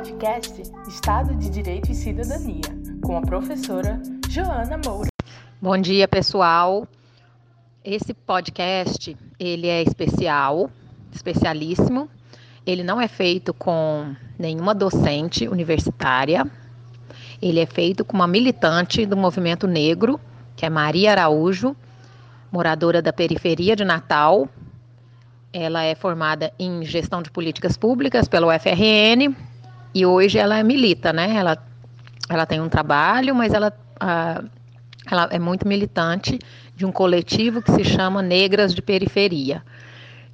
podcast Estado de Direito e Cidadania, com a professora Joana Moura. Bom dia, pessoal. Esse podcast, ele é especial, especialíssimo. Ele não é feito com nenhuma docente universitária. Ele é feito com uma militante do movimento negro, que é Maria Araújo, moradora da periferia de Natal. Ela é formada em gestão de políticas públicas pelo UFRN e hoje ela milita, né? Ela, ela tem um trabalho, mas ela, uh, ela é muito militante de um coletivo que se chama Negras de Periferia.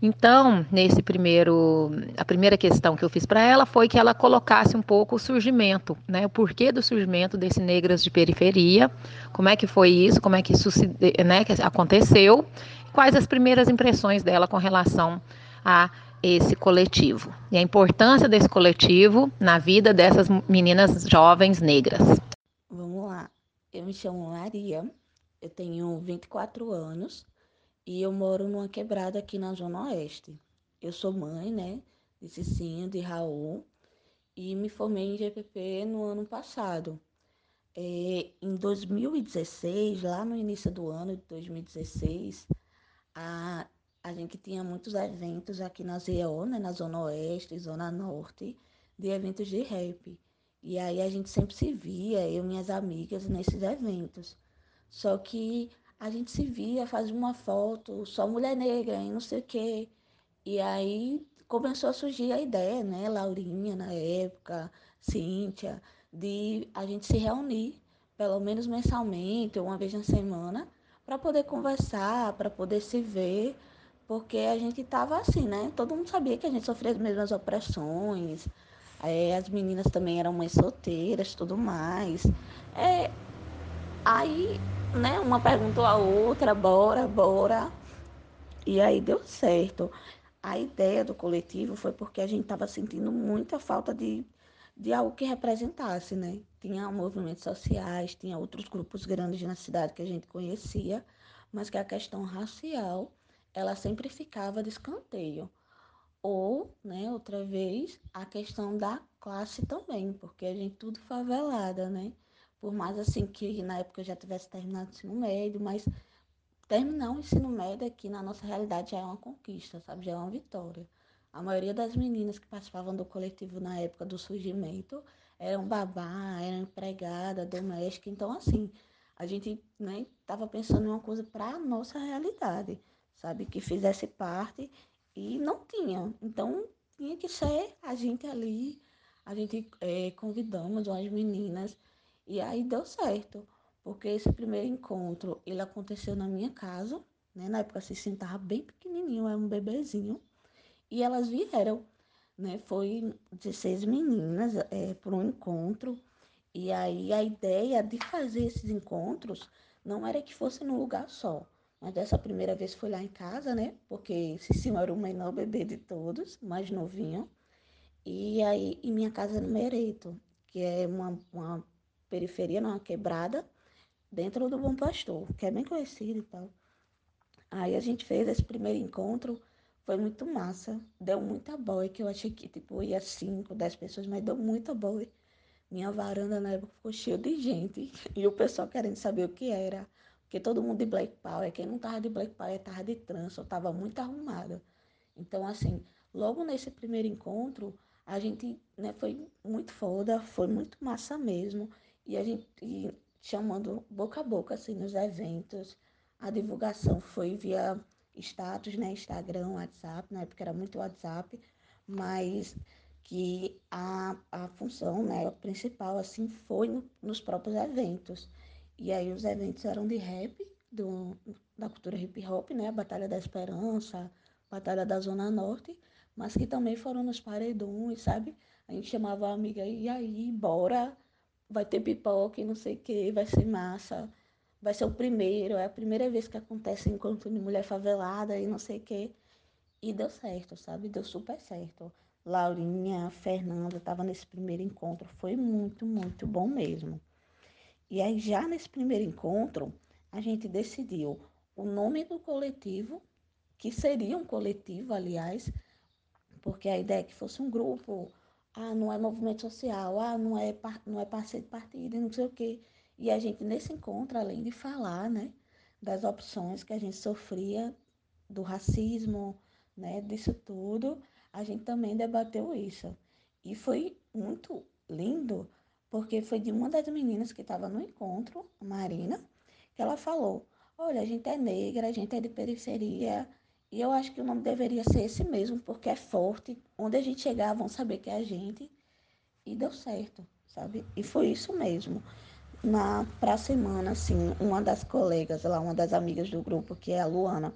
Então, nesse primeiro, a primeira questão que eu fiz para ela foi que ela colocasse um pouco o surgimento, né, o porquê do surgimento desse negras de periferia, como é que foi isso, como é que isso se, né, aconteceu, quais as primeiras impressões dela com relação a esse coletivo e a importância desse coletivo na vida dessas meninas jovens negras. Vamos lá, eu me chamo Maria, eu tenho 24 anos e eu moro numa quebrada aqui na Zona Oeste. Eu sou mãe, né, de Cicinho, de Raul, e me formei em GPP no ano passado. É, em 2016, lá no início do ano de 2016, a, a gente tinha muitos eventos aqui na ZEO, né, na Zona Oeste, Zona Norte, de eventos de rap. E aí a gente sempre se via, eu e minhas amigas, nesses eventos. Só que a gente se via, fazia uma foto, só mulher negra e não sei o quê. E aí começou a surgir a ideia, né, Laurinha na época, Cíntia, de a gente se reunir, pelo menos mensalmente, uma vez na semana, para poder conversar, para poder se ver, porque a gente estava assim, né? Todo mundo sabia que a gente sofria as mesmas opressões, é, as meninas também eram mães solteiras, tudo mais. É, aí né? Uma perguntou a outra, bora, bora. E aí deu certo. A ideia do coletivo foi porque a gente estava sentindo muita falta de, de algo que representasse, né? Tinha movimentos sociais, tinha outros grupos grandes na cidade que a gente conhecia, mas que a questão racial, ela sempre ficava de escanteio. Ou, né, outra vez, a questão da classe também, porque a gente tudo favelada, né? Por mais assim que na época eu já tivesse terminado o ensino médio, mas terminar o ensino médio aqui na nossa realidade já é uma conquista, sabe? Já é uma vitória. A maioria das meninas que participavam do coletivo na época do surgimento eram babá, eram empregada, doméstica. Então, assim, a gente né, estava pensando em uma coisa para a nossa realidade, sabe? Que fizesse parte e não tinha. Então, tinha que ser a gente ali. A gente é, convidamos umas meninas e aí deu certo, porque esse primeiro encontro, ele aconteceu na minha casa, né? Na época, assim, estava bem pequenininho, era um bebezinho. E elas vieram, né? Foi 16 meninas é, para um encontro. E aí a ideia de fazer esses encontros não era que fosse num lugar só. Mas dessa primeira vez foi lá em casa, né? Porque Cicinho era o menor bebê de todos, mais novinho. E aí, em minha casa no Mereto, que é uma, uma periferia, numa quebrada, dentro do Bom Pastor, que é bem conhecido e tal. Aí a gente fez esse primeiro encontro, foi muito massa, deu muita boia, que eu achei que tipo ia cinco, dez pessoas, mas deu muita boia. Minha varanda na época ficou cheia de gente e o pessoal querendo saber o que era, porque todo mundo de Black Power, quem não tava de Black Power tava de trança, eu tava muito arrumada. Então assim, logo nesse primeiro encontro, a gente, né, foi muito foda, foi muito massa mesmo. E a gente e chamando boca a boca, assim, nos eventos. A divulgação foi via status, né? Instagram, WhatsApp, na época era muito WhatsApp, mas que a, a função, né, principal, assim, foi no, nos próprios eventos. E aí os eventos eram de rap, do, da cultura hip hop, né? Batalha da Esperança, Batalha da Zona Norte, mas que também foram nos paredões, sabe? A gente chamava a amiga, e aí, bora vai ter pipoca e não sei o que, vai ser massa, vai ser o primeiro, é a primeira vez que acontece encontro de mulher favelada e não sei o que. E deu certo, sabe? Deu super certo. Laurinha, Fernanda estava nesse primeiro encontro, foi muito, muito bom mesmo. E aí já nesse primeiro encontro, a gente decidiu o nome do coletivo, que seria um coletivo, aliás, porque a ideia é que fosse um grupo ah, não é movimento social, ah, não é, não é parceiro de partido, não sei o quê. E a gente, nesse encontro, além de falar, né, das opções que a gente sofria, do racismo, né, disso tudo, a gente também debateu isso. E foi muito lindo, porque foi de uma das meninas que estava no encontro, a Marina, que ela falou: Olha, a gente é negra, a gente é de periferia, e eu acho que o nome deveria ser esse mesmo, porque é forte. Onde a gente chegar, vão saber que é a gente. E deu certo, sabe? E foi isso mesmo. Na pra semana, assim, uma das colegas lá, uma das amigas do grupo, que é a Luana,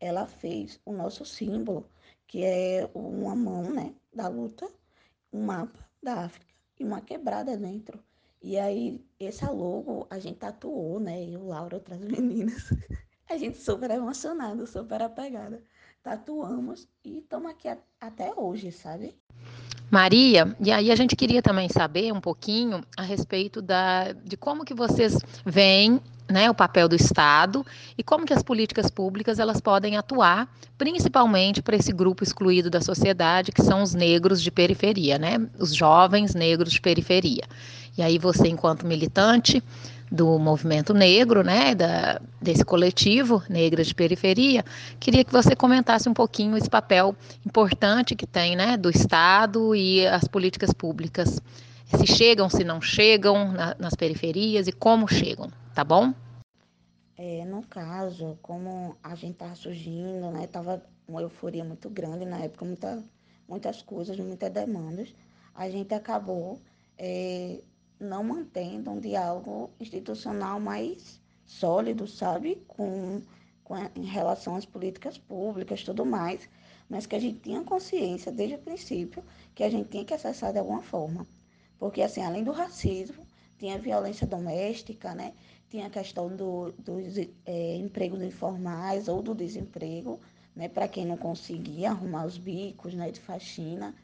ela fez o nosso símbolo, que é uma mão, né, da luta, um mapa da África e uma quebrada dentro. E aí, esse logo a gente tatuou, né? Eu, Laura, outras meninas. A gente super emocionada, super apegada. Tatuamos e estamos aqui a, até hoje, sabe? Maria, e aí a gente queria também saber um pouquinho a respeito da, de como que vocês veem né, o papel do Estado e como que as políticas públicas elas podem atuar, principalmente para esse grupo excluído da sociedade, que são os negros de periferia, né, os jovens negros de periferia. E aí você, enquanto militante do movimento negro, né, da, desse coletivo Negras de Periferia, queria que você comentasse um pouquinho esse papel importante que tem, né, do Estado e as políticas públicas, se chegam, se não chegam na, nas periferias e como chegam, tá bom? É, no caso, como a gente estava surgindo, né, tava uma euforia muito grande na época, muita, muitas coisas, muitas demandas, a gente acabou é, não mantendo um diálogo institucional mais sólido, sabe, com, com em relação às políticas públicas, tudo mais, mas que a gente tinha consciência desde o princípio que a gente tinha que acessar de alguma forma, porque assim, além do racismo, tinha violência doméstica, né? Tinha a questão do, dos é, empregos informais ou do desemprego, né? Para quem não conseguia arrumar os bicos, né? De faxina.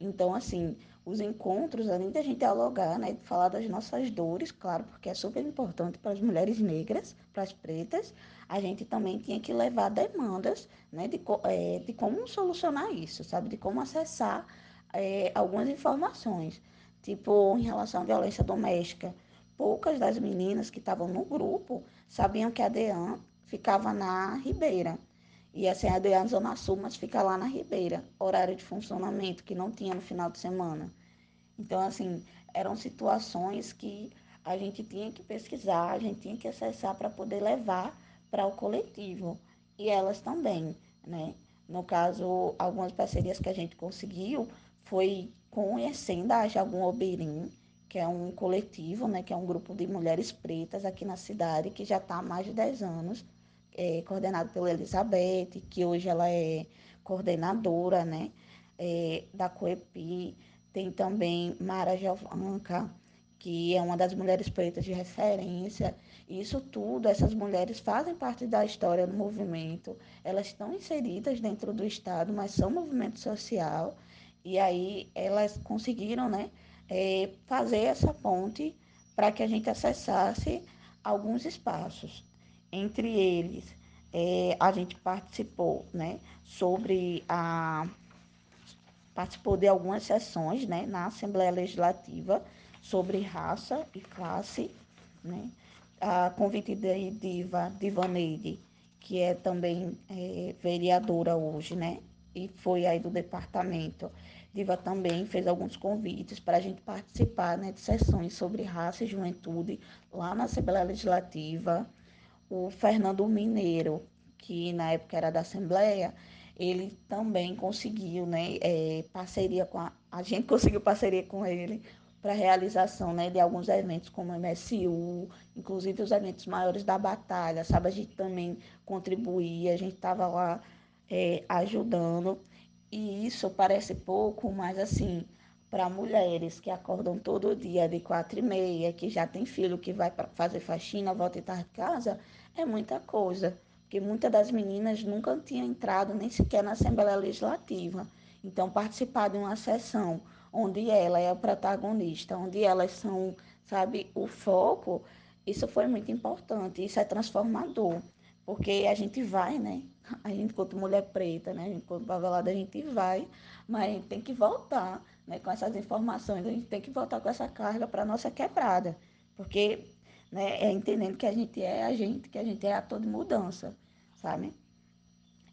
Então, assim, os encontros, além de a gente dialogar, né, falar das nossas dores, claro, porque é super importante para as mulheres negras, para as pretas, a gente também tinha que levar demandas né, de, é, de como solucionar isso, sabe? De como acessar é, algumas informações, tipo em relação à violência doméstica. Poucas das meninas que estavam no grupo sabiam que a DEAN ficava na Ribeira. E assim, a DEAN Zona Sul, mas fica lá na Ribeira, horário de funcionamento que não tinha no final de semana. Então, assim, eram situações que a gente tinha que pesquisar, a gente tinha que acessar para poder levar para o coletivo. E elas também, né? No caso, algumas parcerias que a gente conseguiu foi conhecendo a Jagum Oberim, que é um coletivo, né, que é um grupo de mulheres pretas aqui na cidade, que já está há mais de 10 anos, é, coordenado pela Elizabeth, que hoje ela é coordenadora né, é, da COEPI. Tem também Mara Jovanca, que é uma das mulheres pretas de referência. Isso tudo, essas mulheres fazem parte da história do movimento, elas estão inseridas dentro do Estado, mas são movimento social, e aí elas conseguiram né, é, fazer essa ponte para que a gente acessasse alguns espaços. Entre eles, é, a gente participou né, sobre a participou de algumas sessões né, na Assembleia Legislativa sobre raça e classe, né? a convite de Diva Divaneide, que é também é, vereadora hoje, né? E foi aí do departamento. Diva também fez alguns convites para a gente participar né, de sessões sobre raça e juventude lá na Assembleia Legislativa. O Fernando Mineiro, que na época era da Assembleia, ele também conseguiu, né, é, parceria com a, a gente conseguiu parceria com ele para a realização, né, de alguns eventos como MSU, inclusive os eventos maiores da batalha, sabe, a gente também contribuía, a gente estava lá é, ajudando, e isso parece pouco, mas assim, para mulheres que acordam todo dia de quatro e meia, que já tem filho que vai fazer faxina, volta e tarde de casa, é muita coisa porque muitas das meninas nunca tinham entrado nem sequer na Assembleia Legislativa. Então, participar de uma sessão onde ela é o protagonista, onde elas são, sabe, o foco, isso foi muito importante, isso é transformador, porque a gente vai, né? A gente, quanto mulher preta, né? A gente, quanto favelada, a gente vai, mas a gente tem que voltar, né, com essas informações, a gente tem que voltar com essa carga para a nossa quebrada, porque né, é entendendo que a gente é a gente, que a gente é ator de mudança, sabe?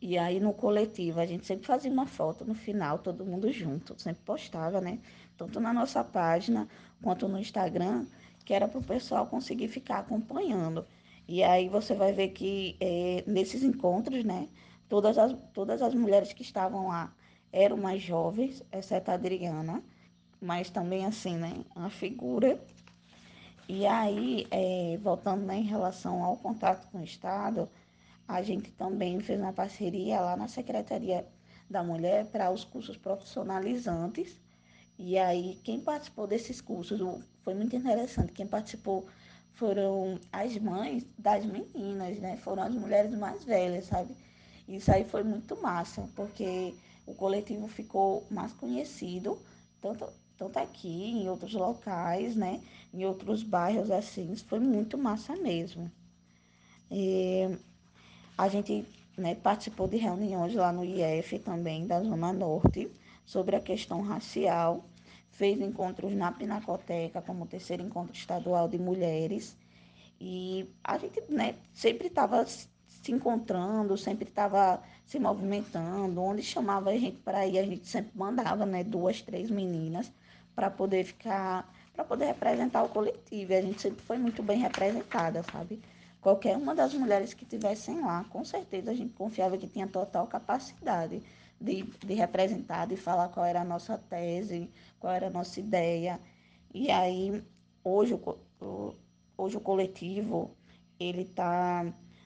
E aí no coletivo, a gente sempre fazia uma foto no final, todo mundo junto, sempre postava, né? Tanto na nossa página quanto no Instagram, que era para o pessoal conseguir ficar acompanhando. E aí você vai ver que é, nesses encontros, né, todas as, todas as mulheres que estavam lá eram mais jovens, exceto a Adriana, mas também assim, né, uma figura. E aí, é, voltando né, em relação ao contato com o Estado, a gente também fez uma parceria lá na Secretaria da Mulher para os cursos profissionalizantes. E aí, quem participou desses cursos foi muito interessante. Quem participou foram as mães das meninas, né? Foram as mulheres mais velhas, sabe? Isso aí foi muito massa, porque o coletivo ficou mais conhecido, tanto, tanto aqui, em outros locais, né? Em outros bairros assim. foi muito massa mesmo. E a gente né, participou de reuniões lá no IF também, da Zona Norte, sobre a questão racial fez encontros na Pinacoteca, como o terceiro encontro estadual de mulheres. E a gente né, sempre estava se encontrando, sempre estava se movimentando. Onde chamava a gente para ir, a gente sempre mandava né, duas, três meninas para poder ficar, para poder representar o coletivo. E a gente sempre foi muito bem representada, sabe? Qualquer uma das mulheres que tivessem lá, com certeza a gente confiava que tinha total capacidade de, de representar, de falar qual era a nossa tese, qual era a nossa ideia. E aí, hoje o, hoje o coletivo, ele está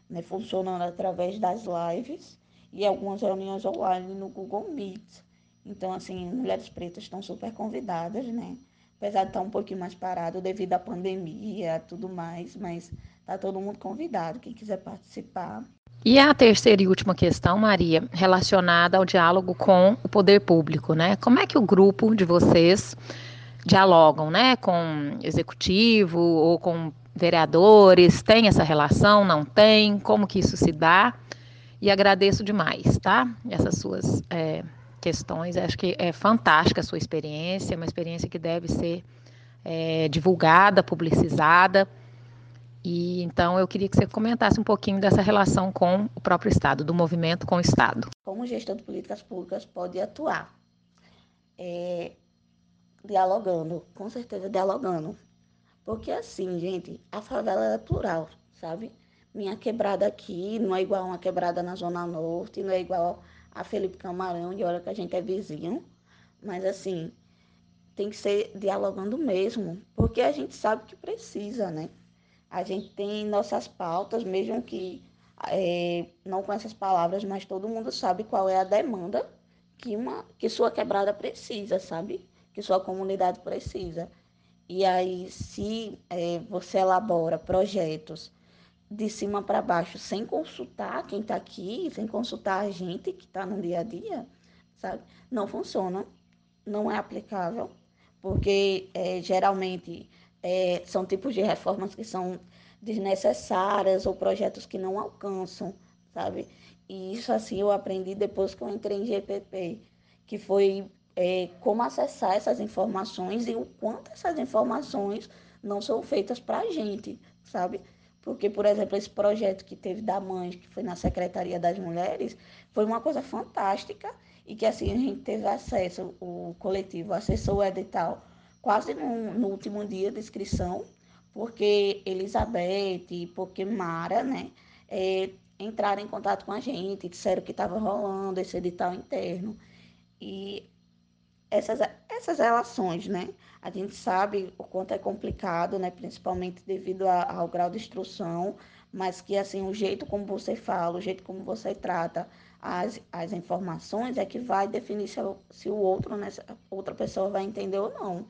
né, funcionando através das lives e algumas reuniões online no Google Meet. Então, assim, mulheres pretas estão super convidadas, né? Apesar de estar um pouquinho mais parado devido à pandemia tudo mais, mas está todo mundo convidado. Quem quiser participar, e a terceira e última questão, Maria, relacionada ao diálogo com o poder público, né? Como é que o grupo de vocês dialogam, né, com executivo ou com vereadores? Tem essa relação? Não tem? Como que isso se dá? E agradeço demais, tá? Essas suas é, questões. Acho que é fantástica a sua experiência, uma experiência que deve ser é, divulgada, publicizada e então eu queria que você comentasse um pouquinho dessa relação com o próprio Estado, do movimento com o Estado. Como gestor de políticas públicas pode atuar? É, dialogando, com certeza dialogando. Porque assim, gente, a favela é plural, sabe? Minha quebrada aqui não é igual a uma quebrada na Zona Norte, não é igual a Felipe Camarão, de hora que a gente é vizinho. Mas assim, tem que ser dialogando mesmo, porque a gente sabe que precisa, né? A gente tem nossas pautas, mesmo que é, não com essas palavras, mas todo mundo sabe qual é a demanda que, uma, que sua quebrada precisa, sabe? Que sua comunidade precisa. E aí, se é, você elabora projetos de cima para baixo, sem consultar quem está aqui, sem consultar a gente que está no dia a dia, sabe? Não funciona, não é aplicável, porque é, geralmente é, são tipos de reformas que são desnecessárias ou projetos que não alcançam, sabe? E isso, assim, eu aprendi depois que eu entrei em GPP, que foi é, como acessar essas informações e o quanto essas informações não são feitas para a gente, sabe? Porque, por exemplo, esse projeto que teve da mãe, que foi na Secretaria das Mulheres, foi uma coisa fantástica e que, assim, a gente teve acesso, o coletivo acessou o edital quase no, no último dia de inscrição, porque Elizabeth, porque Mara, né, é, entraram em contato com a gente, disseram que estava rolando esse edital interno. E essas, essas relações, né? A gente sabe o quanto é complicado, né? Principalmente devido a, ao grau de instrução, mas que, assim, o jeito como você fala, o jeito como você trata as, as informações é que vai definir se, se o outro, né? outra pessoa vai entender ou não.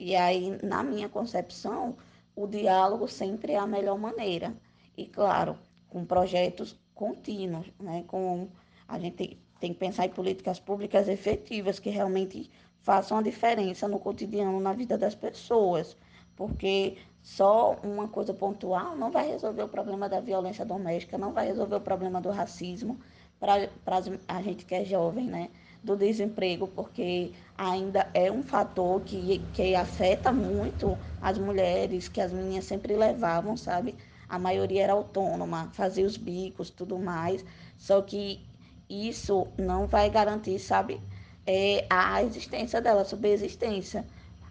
E aí, na minha concepção, o diálogo sempre é a melhor maneira. E, claro, com projetos contínuos, né? com, a gente tem, que pensar em políticas públicas efetivas que realmente façam a diferença no cotidiano, na vida das pessoas. Porque só uma coisa pontual não vai resolver o problema da violência doméstica, não vai resolver o problema do racismo para a gente que é jovem, né? Do desemprego, porque ainda é um fator que, que afeta muito as mulheres, que as meninas sempre levavam, sabe? A maioria era autônoma, fazia os bicos, tudo mais. Só que isso não vai garantir, sabe, é, a existência dela, a subsistência.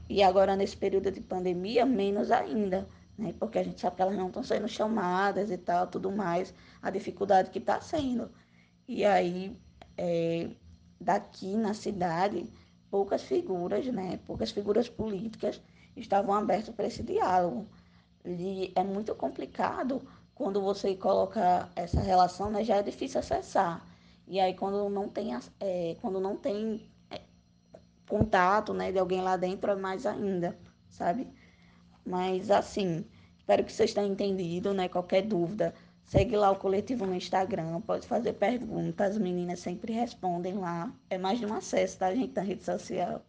E agora, nesse período de pandemia, menos ainda, né? Porque a gente sabe que elas não estão sendo chamadas e tal, tudo mais, a dificuldade que está sendo. E aí, é, daqui na cidade, poucas figuras, né? Poucas figuras políticas estavam abertas para esse diálogo. E é muito complicado quando você coloca essa relação, né? Já é difícil acessar. E aí quando não tem, é, quando não tem é, contato, né, de alguém lá dentro, é mais ainda, sabe? Mas assim, espero que vocês tenham entendido, né? Qualquer dúvida, segue lá o coletivo no Instagram, pode fazer perguntas, as meninas sempre respondem lá. É mais de um acesso, tá, gente, na rede social.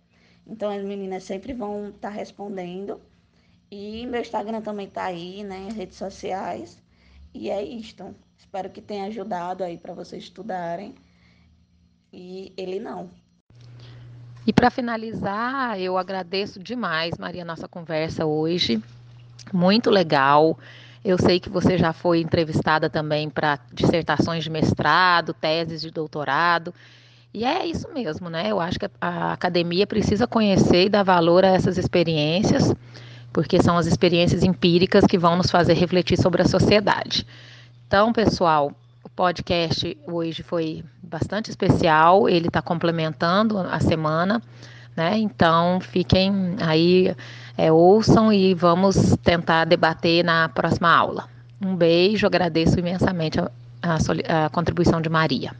Então as meninas sempre vão estar tá respondendo. E meu Instagram também tá aí, né, redes sociais. E é isto. Espero que tenha ajudado aí para vocês estudarem. E ele não. E para finalizar, eu agradeço demais, Maria, nossa conversa hoje. Muito legal. Eu sei que você já foi entrevistada também para dissertações de mestrado, teses de doutorado. E é isso mesmo, né? Eu acho que a academia precisa conhecer e dar valor a essas experiências, porque são as experiências empíricas que vão nos fazer refletir sobre a sociedade. Então, pessoal, o podcast hoje foi bastante especial, ele está complementando a semana, né? Então, fiquem aí, é, ouçam e vamos tentar debater na próxima aula. Um beijo, agradeço imensamente a, a, a contribuição de Maria.